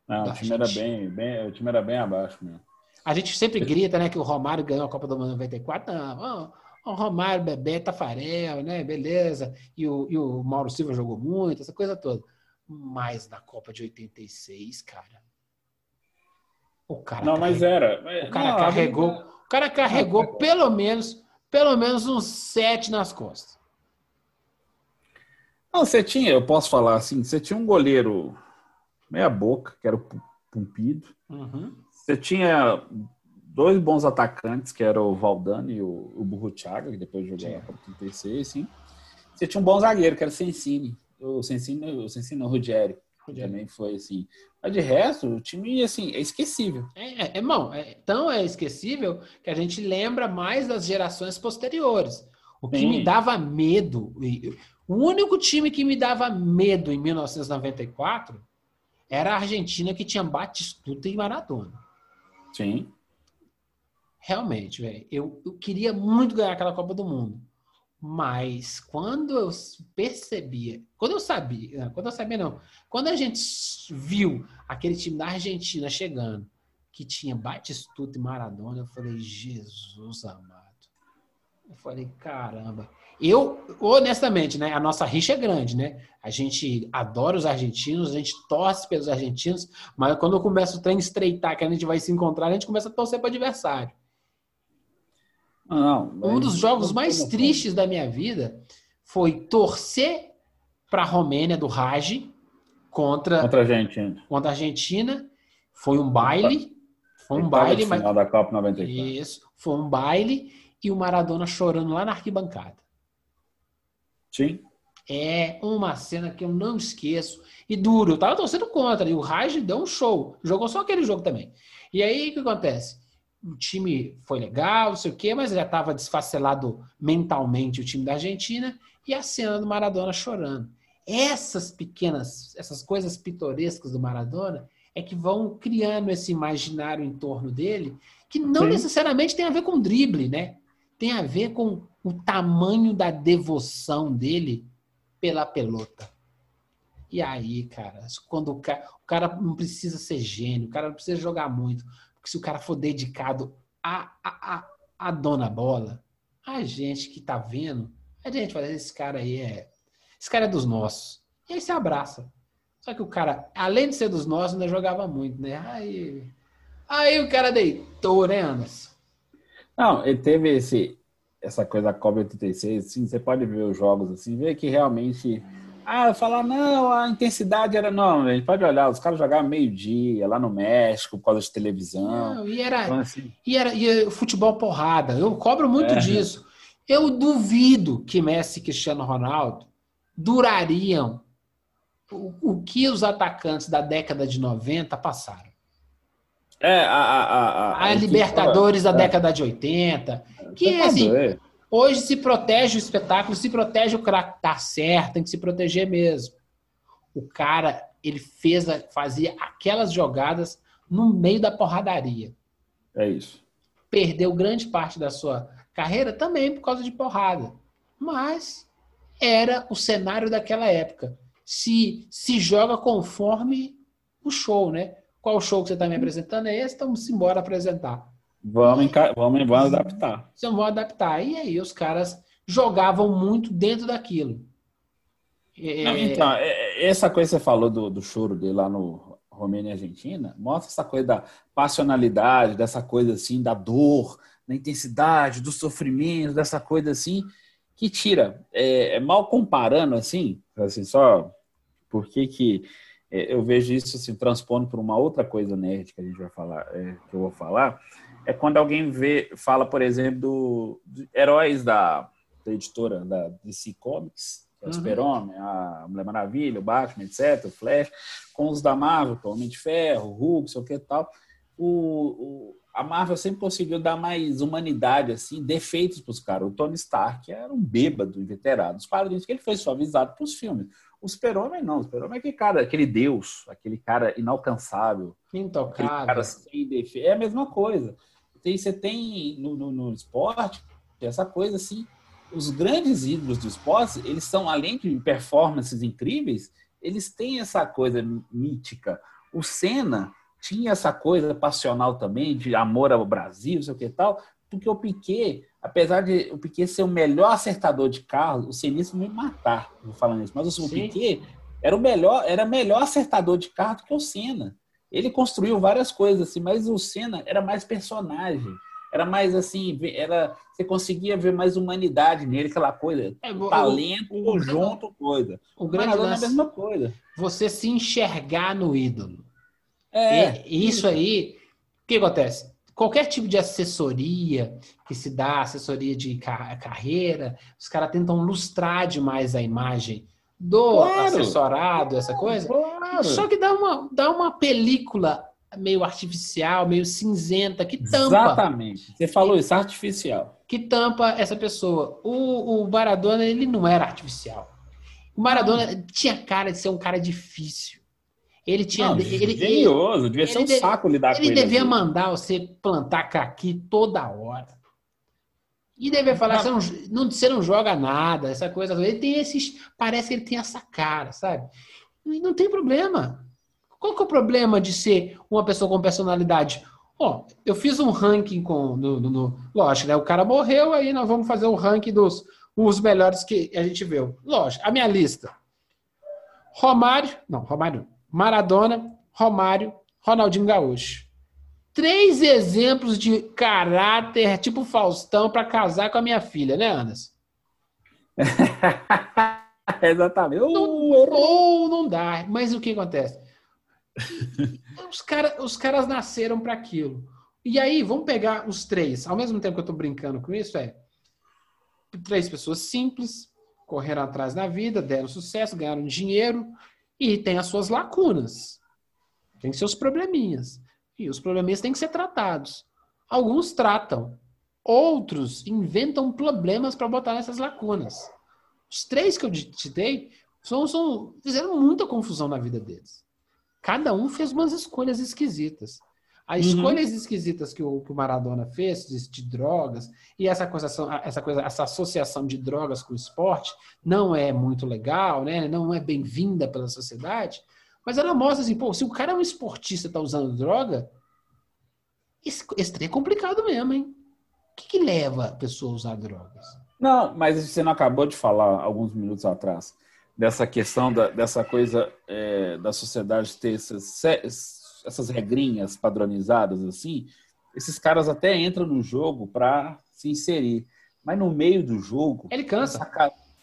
Não, o time, era bem, bem, o time era bem abaixo mesmo. A gente sempre grita, né, que o Romário ganhou a Copa do Mundo 94. Não, o Romário, Bebê, Tafarel, né, beleza. E o, e o Mauro Silva jogou muito, essa coisa toda. Mas na Copa de 86, cara. O cara Não, mas era. O cara não, carregou. O cara carregou pelo menos, pelo menos uns sete nas costas. Não, você tinha, eu posso falar assim, você tinha um goleiro meia boca, que era o Pumpido. Uhum. Você tinha dois bons atacantes, que era o Valdano e o, o Burro Thiago, que depois jogou a Copa 36, sim. Você tinha um bom zagueiro, que era o Sensini o Sensini, o Sensini não, o Ruggieri. Também foi assim. Mas de resto, o time assim, é esquecível. É, é, irmão, é, tão é esquecível que a gente lembra mais das gerações posteriores. O que Sim. me dava medo, o único time que me dava medo em 1994 era a Argentina que tinha Batistuta e Maradona. Sim. Realmente, velho. Eu, eu queria muito ganhar aquela Copa do Mundo. Mas quando eu percebia, quando eu sabia, quando eu sabia não, quando a gente viu aquele time da Argentina chegando, que tinha Batistuta e Maradona, eu falei, Jesus amado. Eu falei, caramba. Eu, honestamente, né, a nossa rixa é grande, né? A gente adora os argentinos, a gente torce pelos argentinos, mas quando eu começo o trem estreitar, que a gente vai se encontrar, a gente começa a torcer para o adversário. Não, um dos jogos mais tristes da minha vida foi torcer para a Romênia do Raj contra, contra a Argentina. Contra a Argentina. Foi um baile. Foi um baile. Mas... Final da Copa 94. Isso. Foi um baile e o Maradona chorando lá na arquibancada. Sim. É uma cena que eu não esqueço. E duro. Eu tava torcendo contra. E o Raj deu um show. Jogou só aquele jogo também. E aí o que acontece? o time foi legal, não sei o quê, mas já estava desfacelado mentalmente o time da Argentina e a cena do Maradona chorando. Essas pequenas, essas coisas pitorescas do Maradona é que vão criando esse imaginário em torno dele, que não Sim. necessariamente tem a ver com drible, né? Tem a ver com o tamanho da devoção dele pela pelota. E aí, cara, quando o cara, o cara não precisa ser gênio, o cara não precisa jogar muito, porque se o cara for dedicado a, a, a, a dona bola, a gente que tá vendo, a gente fala, esse cara aí é. Esse cara é dos nossos. E aí se abraça. Só que o cara, além de ser dos nossos, ainda jogava muito, né? Aí, aí o cara deitou, né, Anderson? Não, ele teve esse, essa coisa da Copa 86, assim, você pode ver os jogos assim, ver que realmente ah, falar, não, a intensidade era. Não, a gente pode olhar, os caras jogavam meio-dia lá no México por causa de televisão. Não, e era, então, assim... e era e futebol porrada. Eu cobro muito é. disso. Eu duvido que Messi e Cristiano Ronaldo durariam o, o que os atacantes da década de 90 passaram. É, a, a, a, a Libertadores da é. década de 80. Que é assim. Hoje se protege o espetáculo, se protege o cara tá certo, tem que se proteger mesmo. O cara, ele fez, fazia aquelas jogadas no meio da porradaria. É isso. Perdeu grande parte da sua carreira também por causa de porrada. Mas era o cenário daquela época. Se se joga conforme o show, né? Qual show que você está me apresentando é esse? Então, vamos embora apresentar. Vamos, vamos, vamos adaptar. Então, vão adaptar. E aí os caras jogavam muito dentro daquilo. É... Não, então, é, é, essa coisa que você falou do, do choro dele lá no Romênia e Argentina, mostra essa coisa da passionalidade, dessa coisa assim, da dor, da intensidade, do sofrimento, dessa coisa assim, que tira. É, mal comparando assim, assim, só porque que eu vejo isso assim, transpondo para uma outra coisa nerd que a gente vai falar, é, que eu vou falar, é quando alguém vê, fala, por exemplo, do, do heróis da, da editora da DC Comics, que é o uhum. Super-Homem, a Mulher Maravilha, o Batman, etc., o Flash, com os da Marvel, é o Homem de Ferro, o Hulk, sei o que tal. O, a Marvel sempre conseguiu dar mais humanidade, assim, defeitos para os caras. O Tony Stark era um bêbado, inveterado. Os quadrinhos que ele foi suavizado para os filmes. O Super-Homem não. O Super-Homem é aquele cara, aquele deus, aquele cara inalcançável. Intocável. cara sem defeito. É a mesma coisa. Tem, você tem no, no, no esporte essa coisa assim os grandes ídolos do esporte, eles são, além de performances incríveis, eles têm essa coisa mítica. O Senna tinha essa coisa passional também, de amor ao Brasil, sei o que tal, porque o Piquet, apesar de o Piquet ser o melhor acertador de carro, o Senna me matar, vou falando isso, mas o. Piquet era o melhor, era melhor acertador de carro do que o Senna. Ele construiu várias coisas assim, mas o Senna era mais personagem era mais assim, era você conseguia ver mais humanidade nele, aquela coisa, é, talento, o, conjunto, coisa. O grande lance, é a mesma coisa. Você se enxergar no ídolo. É. E, isso aí, o que acontece? Qualquer tipo de assessoria que se dá, assessoria de carreira, os caras tentam lustrar demais a imagem do claro. assessorado, essa coisa. Claro. Só que dá uma, dá uma película meio artificial, meio cinzenta, que tampa. Exatamente. Você falou isso, artificial. Que tampa essa pessoa. O, o Maradona, ele não era artificial. O Maradona tinha cara de ser um cara difícil. Ele tinha. Não, ele, genioso, devia ser um de, saco lidar com ele. Ele devia assim. mandar você plantar caqui toda hora. E devia falar, você não, não, você não joga nada, essa coisa. Ele tem esses. Parece que ele tem essa cara, sabe? E não tem problema. Qual que é o problema de ser uma pessoa com personalidade? Ó, eu fiz um ranking com. No, no, no, lógico, né? O cara morreu, aí nós vamos fazer um ranking dos os melhores que a gente viu. Lógico, a minha lista. Romário, não, Romário, Maradona, Romário, Ronaldinho Gaúcho. Três exemplos de caráter tipo Faustão para casar com a minha filha, né, Anderson? Exatamente. Não, ou não dá. Mas o que acontece? os, cara, os caras nasceram para aquilo. E aí, vamos pegar os três. Ao mesmo tempo que eu estou brincando com isso, é três pessoas simples, correram atrás na vida, deram sucesso, ganharam dinheiro e tem as suas lacunas. Tem seus probleminhas. E os probleminhas têm que ser tratados. Alguns tratam, outros inventam problemas para botar nessas lacunas. Os três que eu te dei são, são, fizeram muita confusão na vida deles. Cada um fez umas escolhas esquisitas. As uhum. escolhas esquisitas que o, que o Maradona fez de, de, drogas e essa coisa, essa coisa, essa associação de drogas com o esporte não é muito legal, né? Não é bem-vinda pela sociedade. Mas ela mostra assim, pô, se o cara é um esportista e tá usando droga, esse, esse é complicado mesmo, hein? O que, que leva a pessoa a usar drogas? Não, mas você não acabou de falar alguns minutos atrás dessa questão da, dessa coisa é, da sociedade ter essas, essas regrinhas padronizadas assim, esses caras até entram no jogo para se inserir, mas no meio do jogo ele cansa,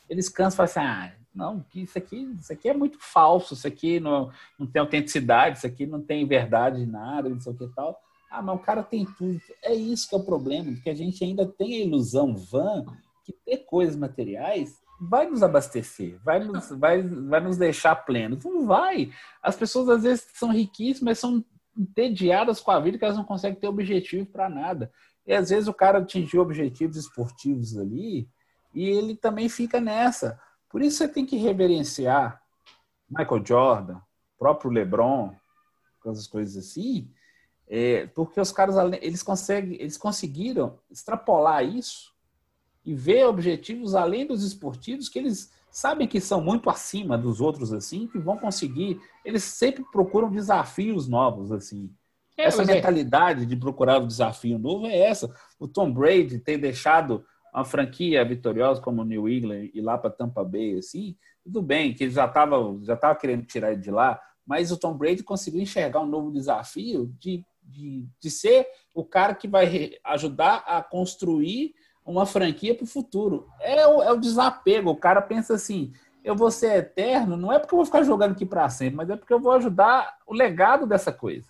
eles cansam e falam assim, ah, não, isso aqui, isso aqui é muito falso, isso aqui não, não tem autenticidade, isso aqui não tem verdade de nada, não sei o que tal. Ah, mas o cara tem tudo. É isso que é o problema, porque a gente ainda tem a ilusão vã que ter coisas materiais vai nos abastecer, vai nos, vai, vai nos deixar plenos. Não vai. As pessoas às vezes são riquíssimas, são entediadas com a vida que elas não conseguem ter objetivo para nada. E às vezes o cara atingiu objetivos esportivos ali e ele também fica nessa. Por isso você tem que reverenciar Michael Jordan, próprio LeBron, essas coisas assim, é, porque os caras eles conseguem, eles conseguiram extrapolar isso e ver objetivos além dos esportivos que eles sabem que são muito acima dos outros assim, que vão conseguir. Eles sempre procuram desafios novos assim. É, essa é. mentalidade é. de procurar o desafio novo é essa. O Tom Brady ter deixado uma franquia vitoriosa como o New England e lá para Tampa Bay assim, tudo bem que ele já estava já tava querendo tirar ele de lá, mas o Tom Brady conseguiu enxergar um novo desafio de, de, de ser o cara que vai ajudar a construir uma franquia para o futuro. É o, é o desapego. O cara pensa assim: eu vou ser eterno, não é porque eu vou ficar jogando aqui para sempre, mas é porque eu vou ajudar o legado dessa coisa.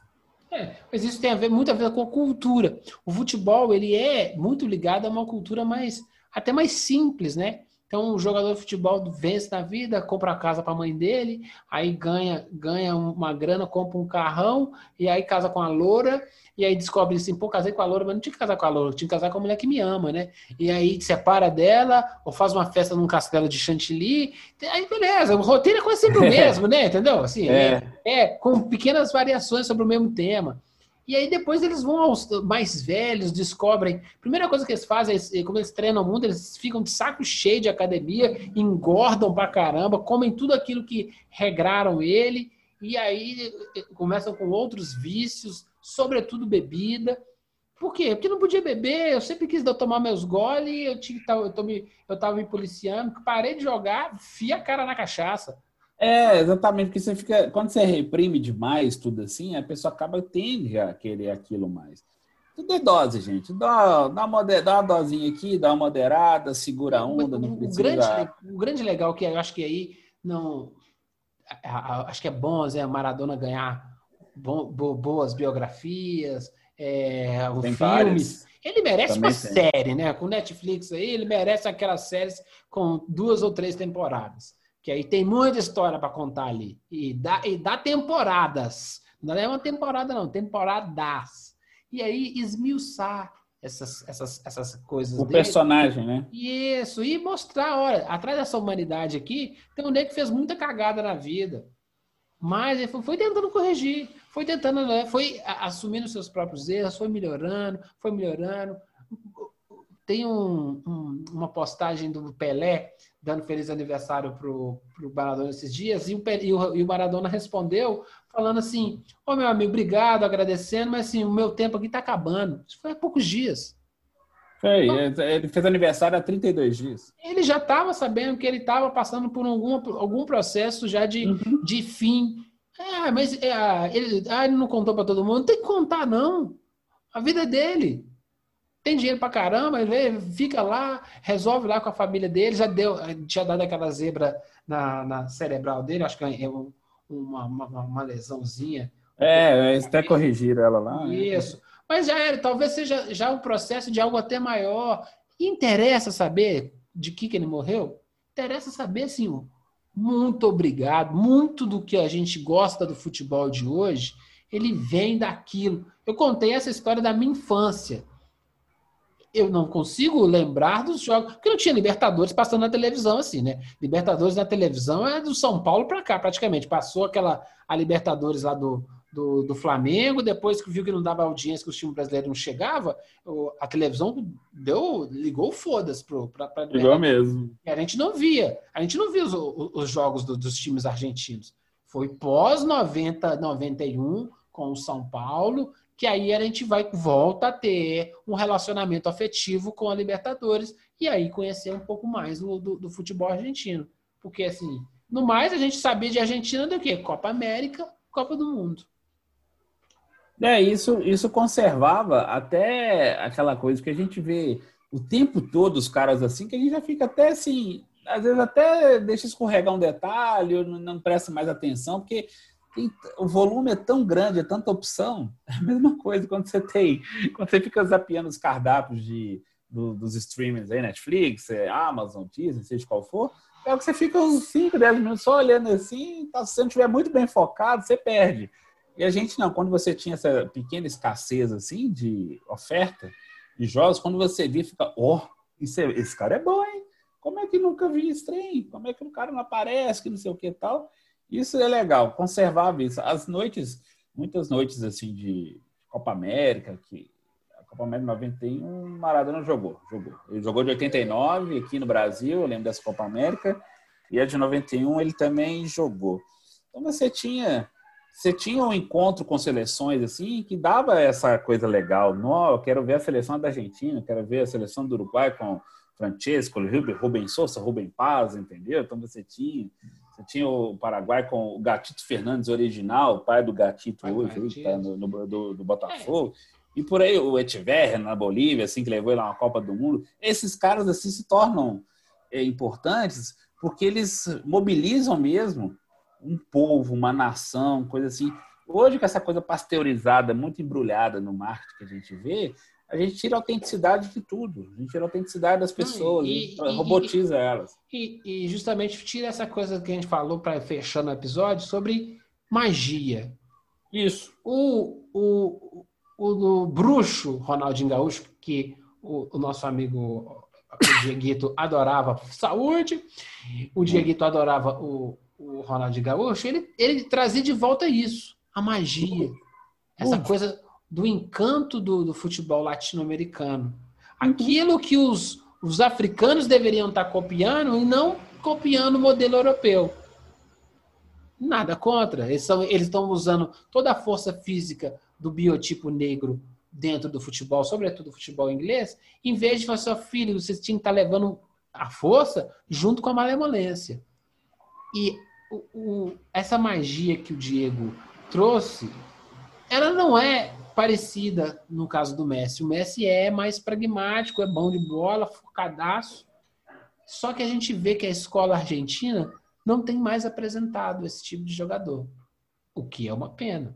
É, mas isso tem a ver muito a ver com a cultura. O futebol ele é muito ligado a uma cultura mais até mais simples, né? Então, o jogador de futebol vence na vida, compra a casa para a mãe dele, aí ganha, ganha uma grana, compra um carrão, e aí casa com a loura, e aí descobre assim, pô, casei com a loura, mas não tinha que casar com a loura, tinha que casar com a mulher que me ama, né? E aí separa dela, ou faz uma festa num castelo de chantilly, aí beleza, o roteiro é quase sempre o mesmo, né? Entendeu? Assim, é. é, é com pequenas variações sobre o mesmo tema. E aí depois eles vão aos mais velhos, descobrem. Primeira coisa que eles fazem, como eles treinam o mundo, eles ficam de saco cheio de academia, engordam pra caramba, comem tudo aquilo que regraram ele, e aí começam com outros vícios, sobretudo bebida. Por quê? Porque não podia beber, eu sempre quis tomar meus goles, eu, tinha, eu, tô me, eu tava me policiando, parei de jogar, fia a cara na cachaça. É, exatamente, porque você fica. Quando você reprime demais tudo assim, a pessoa acaba tende a querer aquilo mais. Tudo é dose, gente. Dá, dá, uma, dá uma dosinha aqui, dá uma moderada, segura a onda, não precisa. O grande, o grande legal que eu acho que aí não. Acho que é bom Zé Maradona ganhar boas biografias, é, filmes. Várias. Ele merece Também uma tem. série, né? Com Netflix aí, ele merece aquelas séries com duas ou três temporadas que aí tem muita história para contar ali. E dá, e dá temporadas. Não é uma temporada, não, temporadas. E aí esmiuçar essas, essas, essas coisas. O dele. personagem, né? Isso, e mostrar, olha, atrás dessa humanidade aqui, tem um nego que fez muita cagada na vida. Mas ele foi tentando corrigir, foi tentando, né, foi assumindo seus próprios erros, foi melhorando, foi melhorando. Tem um, um, uma postagem do Pelé dando feliz aniversário pro, pro Maradona esses dias, e o, e o, e o Maradona respondeu falando assim, ô oh, meu amigo, obrigado, agradecendo, mas assim, o meu tempo aqui está acabando. Isso foi há poucos dias. Foi, então, ele fez aniversário há 32 dias. Ele já estava sabendo que ele estava passando por algum, algum processo já de, uhum. de fim. É, mas é, ele, ah, ele não contou para todo mundo. Não tem que contar, não. A vida é dele tem dinheiro pra caramba, ele fica lá, resolve lá com a família dele, já deu, tinha dado aquela zebra na, na cerebral dele, acho que é uma, uma, uma lesãozinha. É, eles até corrigiram ela lá. Né? Isso. Mas já era, talvez seja já um processo de algo até maior. Interessa saber de que, que ele morreu? Interessa saber, assim, muito obrigado. Muito do que a gente gosta do futebol de hoje, ele vem daquilo. Eu contei essa história da minha infância eu não consigo lembrar dos jogos, porque não tinha Libertadores passando na televisão assim, né? Libertadores na televisão é do São Paulo para cá, praticamente. Passou aquela a Libertadores lá do, do, do, Flamengo, depois que viu que não dava audiência, que os times brasileiros não chegava, a televisão deu, ligou foda-se para Ligou mesmo. E a gente não via. A gente não via os, os jogos do, dos times argentinos. Foi pós 90, 91 com o São Paulo que aí a gente vai volta a ter um relacionamento afetivo com a Libertadores e aí conhecer um pouco mais do, do, do, futebol argentino. Porque, assim, no mais, a gente sabia de Argentina do que? Copa América, Copa do Mundo. É, isso, isso conservava até aquela coisa que a gente vê o tempo todo os caras assim, que a gente já fica até assim, às vezes até deixa escorregar um detalhe, não, não presta mais atenção, porque o volume é tão grande, é tanta opção. É a mesma coisa quando você tem, quando você fica zapeando os cardápios de, do, dos streamers aí, Netflix, é, Amazon, Disney, seja qual for, é que você fica uns 5, 10 minutos só olhando assim, tá, se você não estiver muito bem focado, você perde. E a gente não, quando você tinha essa pequena escassez assim de oferta de jogos, quando você via, fica, ó, oh, esse cara é bom, hein? Como é que nunca vi esse trem? Como é que o cara não aparece, que não sei o que e tal? Isso é legal, conservar isso. As noites, muitas noites assim de Copa América, que a Copa América 91, Maradona jogou, jogou. Ele jogou de 89 aqui no Brasil, eu lembro dessa Copa América, e a de 91 ele também jogou. Então você tinha você tinha um encontro com seleções assim que dava essa coisa legal. Não, eu quero ver a seleção da Argentina, quero ver a seleção do Uruguai com Francesco, Rubem Souza, Rubem Paz, entendeu? Então você tinha você tinha o Paraguai com o Gatito Fernandes original, o pai do Gatito hoje, que tá no, no, do, do Botafogo. É. E por aí o Etiver na Bolívia, assim, que levou ele a uma Copa do Mundo. Esses caras, assim, se tornam é, importantes porque eles mobilizam mesmo um povo, uma nação, coisa assim. Hoje, com essa coisa pasteurizada, muito embrulhada no marketing que a gente vê, a gente tira a autenticidade de tudo. A gente tira a autenticidade das pessoas, e, e, robotiza e, elas. E, justamente tira essa coisa que a gente falou para fechando o episódio sobre magia. Isso. O, o, o, o bruxo Ronaldinho Gaúcho, que o, o nosso amigo o Dieguito adorava saúde, o Dieguito adorava o, o Ronaldinho Gaúcho, ele, ele trazia de volta isso, a magia. Essa coisa do encanto do, do futebol latino-americano. Aquilo que os, os africanos deveriam estar copiando e não copiando o modelo europeu. Nada contra. Eles, são, eles estão usando toda a força física do biotipo negro dentro do futebol, sobretudo do futebol inglês, em vez de falar, seu filho, você tinha que estar levando a força junto com a malemolência. E o, o, essa magia que o Diego trouxe, ela não é parecida no caso do Messi. O Messi é mais pragmático, é bom de bola, focadaço. Só que a gente vê que a escola argentina não tem mais apresentado esse tipo de jogador, o que é uma pena.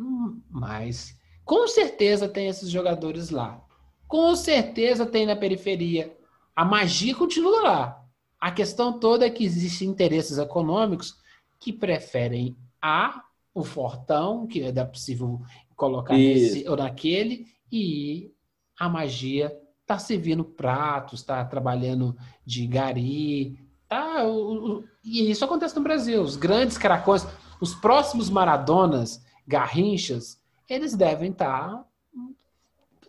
Hum, mas com certeza tem esses jogadores lá. Com certeza tem na periferia. A magia continua lá. A questão toda é que existem interesses econômicos que preferem a o fortão, que é possível colocar nesse ou naquele, e a magia está servindo pratos, está trabalhando de gari, tá? E isso acontece no Brasil. Os grandes caracóis, os próximos Maradonas, Garrinchas, eles devem estar tá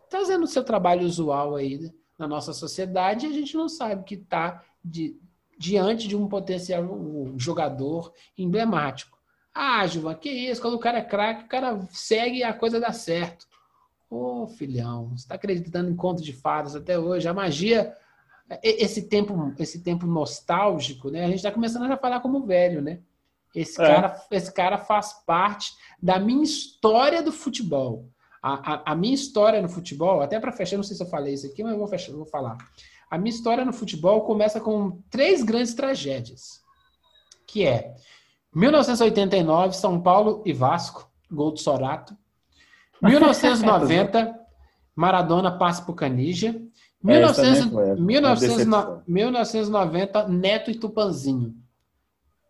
trazendo o seu trabalho usual aí na nossa sociedade e a gente não sabe que está di, diante de um potencial um jogador emblemático. Ah, Gilvan, que isso? Quando o cara é craque, o cara segue e a coisa dá certo. Ô, oh, filhão, você está acreditando em conto de fadas até hoje. A magia, esse tempo, esse tempo nostálgico, né? A gente está começando a falar como velho, né? Esse, é. cara, esse cara faz parte da minha história do futebol. A, a, a minha história no futebol, até para fechar, não sei se eu falei isso aqui, mas eu vou, fechar, vou falar. A minha história no futebol começa com três grandes tragédias, que é 1989, São Paulo e Vasco, gol do Sorato. 1990, Maradona passa por Canija. 1990, Neto e Tupanzinho.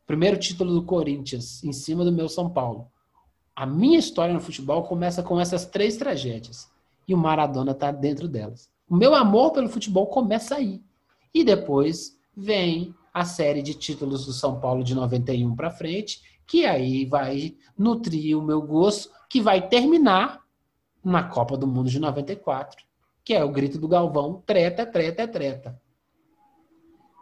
Primeiro título do Corinthians, em cima do meu São Paulo. A minha história no futebol começa com essas três tragédias. E o Maradona está dentro delas. O meu amor pelo futebol começa aí. E depois vem a série de títulos do São Paulo de 91 para frente, que aí vai nutrir o meu gosto, que vai terminar na Copa do Mundo de 94, que é o grito do Galvão, treta, treta, treta.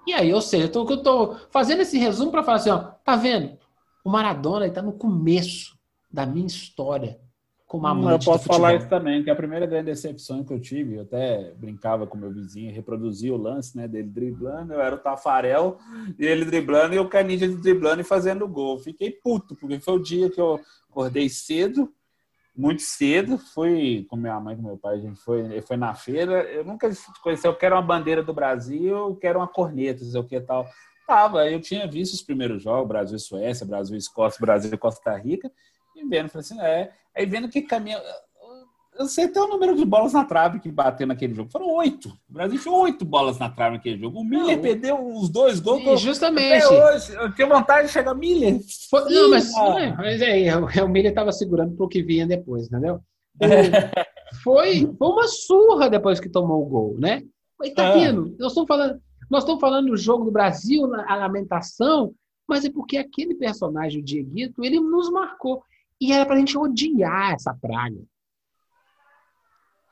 E aí, ou seja, eu estou fazendo esse resumo para falar assim, ó, tá vendo? O Maradona está no começo da minha história como amante Eu posso falar isso também, que a primeira grande decepção que eu tive, eu até brincava com meu vizinho, reproduzia o lance né, dele driblando, eu era o Tafarel, e ele driblando e o Canidia driblando e fazendo gol. Fiquei puto, porque foi o dia que eu acordei cedo, muito cedo, fui com minha mãe com meu pai, a gente foi, foi na feira, eu nunca conheci, eu quero uma bandeira do Brasil, eu quero uma corneta, sei o que tal. Tava, eu tinha visto os primeiros jogos, Brasil e Suécia, Brasil e Escócia, Brasil e Costa Rica, e vendo, falei assim, é, Aí vendo que caminha. Eu sei até o número de bolas na trave que bateu naquele jogo. Foram oito. O Brasil tinha oito bolas na trave naquele jogo. O Miller não. perdeu os dois gols. Sim, justamente. Até hoje, eu tinha vontade de chegar Miller. Foi, não, mas, mas é, o Miller estava segurando para o que vinha depois, entendeu? foi, foi uma surra depois que tomou o gol, né? Mas tá é. vendo? Nós estamos falando, nós estamos falando do jogo do Brasil, a lamentação, mas é porque aquele personagem, o Dieguito, ele nos marcou. E era para a gente odiar essa praga.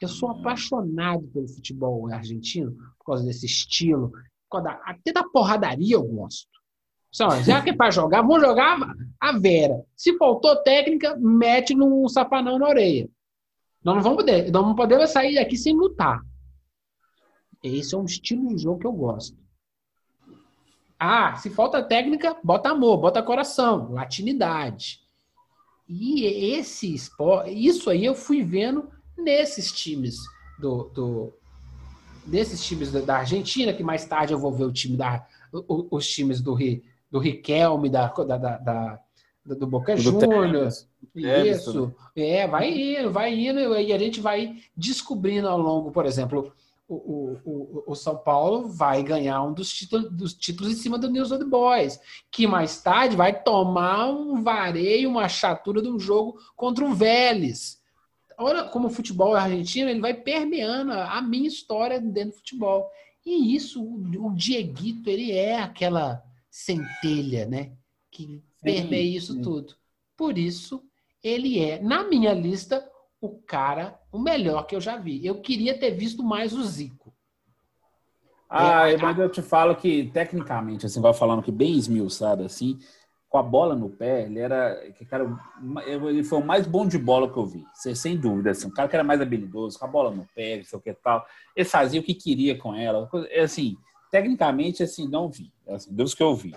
Eu sou apaixonado pelo futebol argentino por causa desse estilo. Causa da, até da porradaria eu gosto. Já que é para jogar, vou jogar a Vera. Se faltou técnica, mete num sapanão na orelha. Nós não vamos poder, nós não podemos sair daqui sem lutar. Esse é um estilo de jogo que eu gosto. Ah, se falta técnica, bota amor, bota coração, latinidade. E esse esporte, isso aí eu fui vendo nesses times do, do desses times da Argentina, que mais tarde eu vou ver o time da, os times do, do Riquelme, da, da, da, do Boca Juniors. Isso. É, vai indo, vai indo, e a gente vai descobrindo ao longo, por exemplo, o, o, o, São Paulo vai ganhar um dos títulos, dos títulos em cima do News Old Boys, que mais tarde vai tomar um vareio, uma chatura de um jogo contra o Vélez. Olha como o futebol argentino ele vai permeando a minha história dentro do futebol. E isso, o Dieguito, ele é aquela centelha, né? Que permeia isso tudo. Por isso, ele é, na minha lista, o cara, o melhor que eu já vi. Eu queria ter visto mais o Zico. Ah, é, mas eu te falo que, tecnicamente, assim, vai falando que bem esmiuçado, assim, com a bola no pé, ele era. Cara, ele foi o mais bom de bola que eu vi, sem dúvida. Assim, um cara que era mais habilidoso, com a bola no pé, não sei o que tal. Ele fazia o que queria com ela. Assim, tecnicamente, assim, não vi. Assim, dos que eu vi.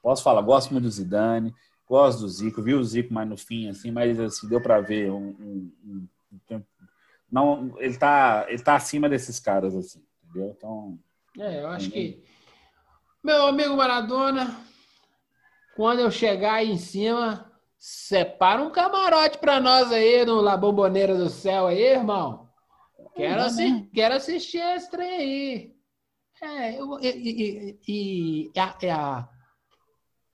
Posso falar, gosto muito do Zidane, gosto do Zico, vi o Zico mais no fim, assim, mas assim, deu para ver um, um, um, não, ele tá, ele tá acima desses caras, assim, entendeu? Então. É, eu acho que. Meu amigo Maradona, quando eu chegar aí em cima, separa um camarote para nós aí no La Bomboneira do Céu aí, irmão. Quero, uhum. assi quero assistir esse trem aí. É, eu, e, e, e a, a,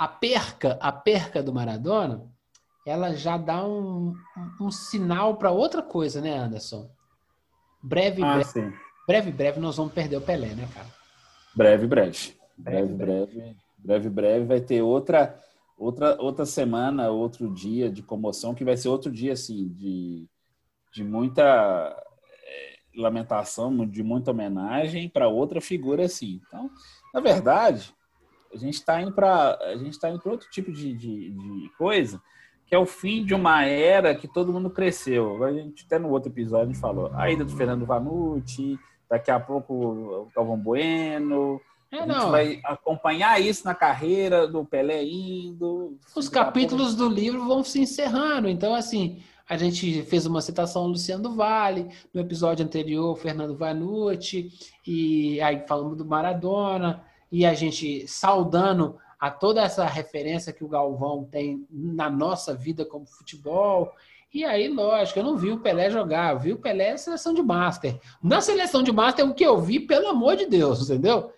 a perca, a perca do Maradona, ela já dá um, um sinal para outra coisa, né, Anderson? Breve, ah, breve, sim. breve, breve, nós vamos perder o Pelé, né, cara? Breve, breve. Breve, breve. breve, breve, breve vai ter outra, outra, outra semana, outro dia de comoção, que vai ser outro dia, assim, de, de muita é, lamentação, de muita homenagem para outra figura, assim. Então, na verdade, a gente está indo para a gente está indo para outro tipo de, de, de, coisa que é o fim de uma era que todo mundo cresceu. A gente até no outro episódio a gente falou a ida do Fernando Vanucci, daqui a pouco o Calvão Bueno. É, a gente não. vai acompanhar isso na carreira do Pelé indo. Os capítulos pouco... do livro vão se encerrando. Então, assim, a gente fez uma citação ao Luciano do Vale, no episódio anterior, Fernando Vanucci, e aí falamos do Maradona e a gente saudando a toda essa referência que o Galvão tem na nossa vida como futebol. E aí, lógico, eu não vi o Pelé jogar, eu vi o Pelé na seleção de Master. Na seleção de Master, o que eu vi, pelo amor de Deus, entendeu?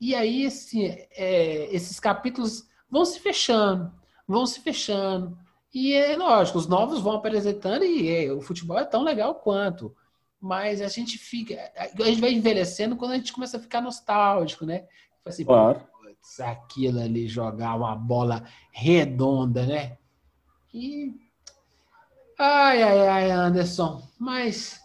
E aí, esse, é, esses capítulos vão se fechando, vão se fechando. E é lógico, os novos vão apresentando e é, o futebol é tão legal quanto mas a gente fica. A gente vai envelhecendo quando a gente começa a ficar nostálgico, né? Assim, claro. Putz, aquilo ali, jogar uma bola redonda, né? E. Ai, ai, ai, Anderson, mas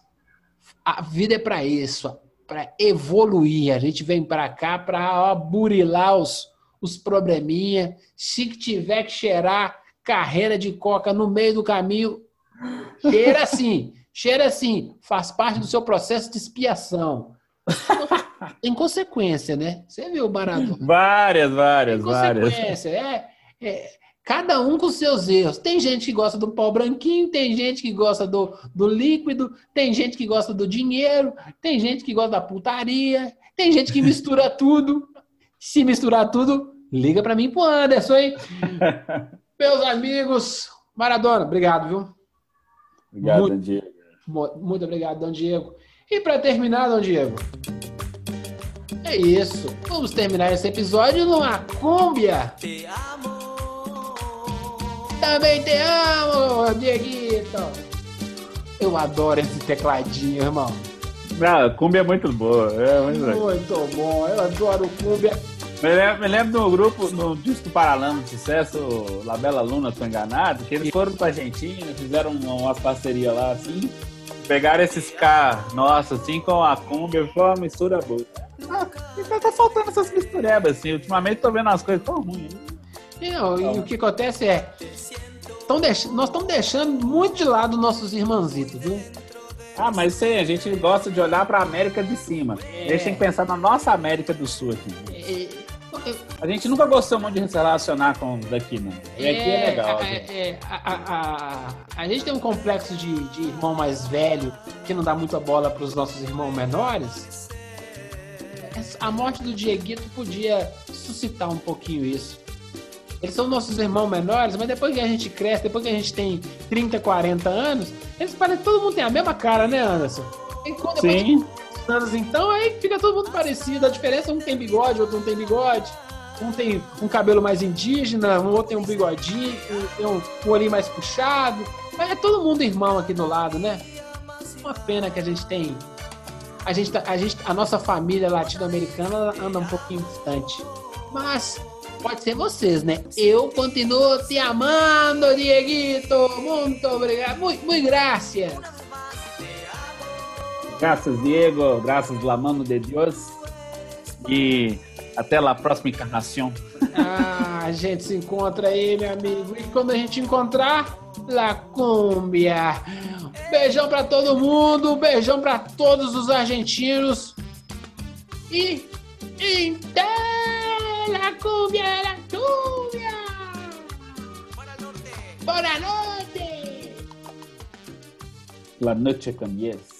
a vida é para isso, para evoluir. A gente vem para cá para burilar os, os probleminha. Se tiver que cheirar carreira de coca no meio do caminho, cheira assim. Cheira assim, faz parte do seu processo de expiação. em consequência, né? Você viu o Maradona? Várias, várias, várias. É, é, cada um com seus erros. Tem gente que gosta do pau branquinho, tem gente que gosta do, do líquido, tem gente que gosta do dinheiro, tem gente que gosta da putaria, tem gente que mistura tudo. Se misturar tudo, liga para mim pro Anderson, hein? Meus amigos, Maradona, obrigado, viu? Obrigado, Muito... Diego. Muito obrigado, Dom Diego. E para terminar, Dom Diego, é isso. Vamos terminar esse episódio numa cúmbia. Te amo. Também te amo, Dieguito. Eu adoro esse tecladinho, irmão. Ah, cúmbia é muito boa. É muito, muito bom. Eu adoro cúmbia. Me lembro, me lembro do grupo, no disco do Paralama de sucesso, Labela Luna, tô enganado, que eles foram pra Argentina, fizeram uma, uma parceria lá, assim, Pegaram esses K, nossa, assim, com a Cumbia, foi uma mistura boa. Ah, então tá faltando essas misturebas, assim. Ultimamente tô vendo as coisas tão ruins. Não, e o que acontece é. Deix... Nós estamos deixando muito de lado nossos irmãozitos, viu? Ah, mas sim, a gente gosta de olhar para a América de cima. É... A gente tem que pensar na nossa América do Sul aqui. É... A gente nunca gostou muito de se relacionar com daqui, né? E é, aqui é legal. É, é, a, a, a, gente tem um complexo de, de irmão mais velho que não dá muita bola para os nossos irmãos menores. A morte do Dieguito podia suscitar um pouquinho isso. Eles são nossos irmãos menores, mas depois que a gente cresce, depois que a gente tem 30, 40 anos, eles parecem todo mundo tem a mesma cara, né, Anderson? E quando Sim. Anos, então, aí fica todo mundo parecido. A diferença é um tem bigode, outro não tem bigode. Um tem um cabelo mais indígena, um outro tem um bigodinho, tem um, um olhinho mais puxado. Mas é todo mundo irmão aqui do lado, né? Uma pena que a gente tem. A, gente, tá, a, gente, a nossa família latino-americana anda um pouquinho distante. Mas pode ser vocês, né? Eu continuo te amando, Dieguito. Muito obrigado. Muito, muito graças. Graças, Diego. Graças, la mano de Deus. E até a próxima encarnação. Ah, a gente se encontra aí, meu amigo. E quando a gente encontrar, La Cumbia. Beijão para todo mundo, beijão para todos os argentinos. E então, La Cumbia, La Cumbia. Boa noite. La noche con yes.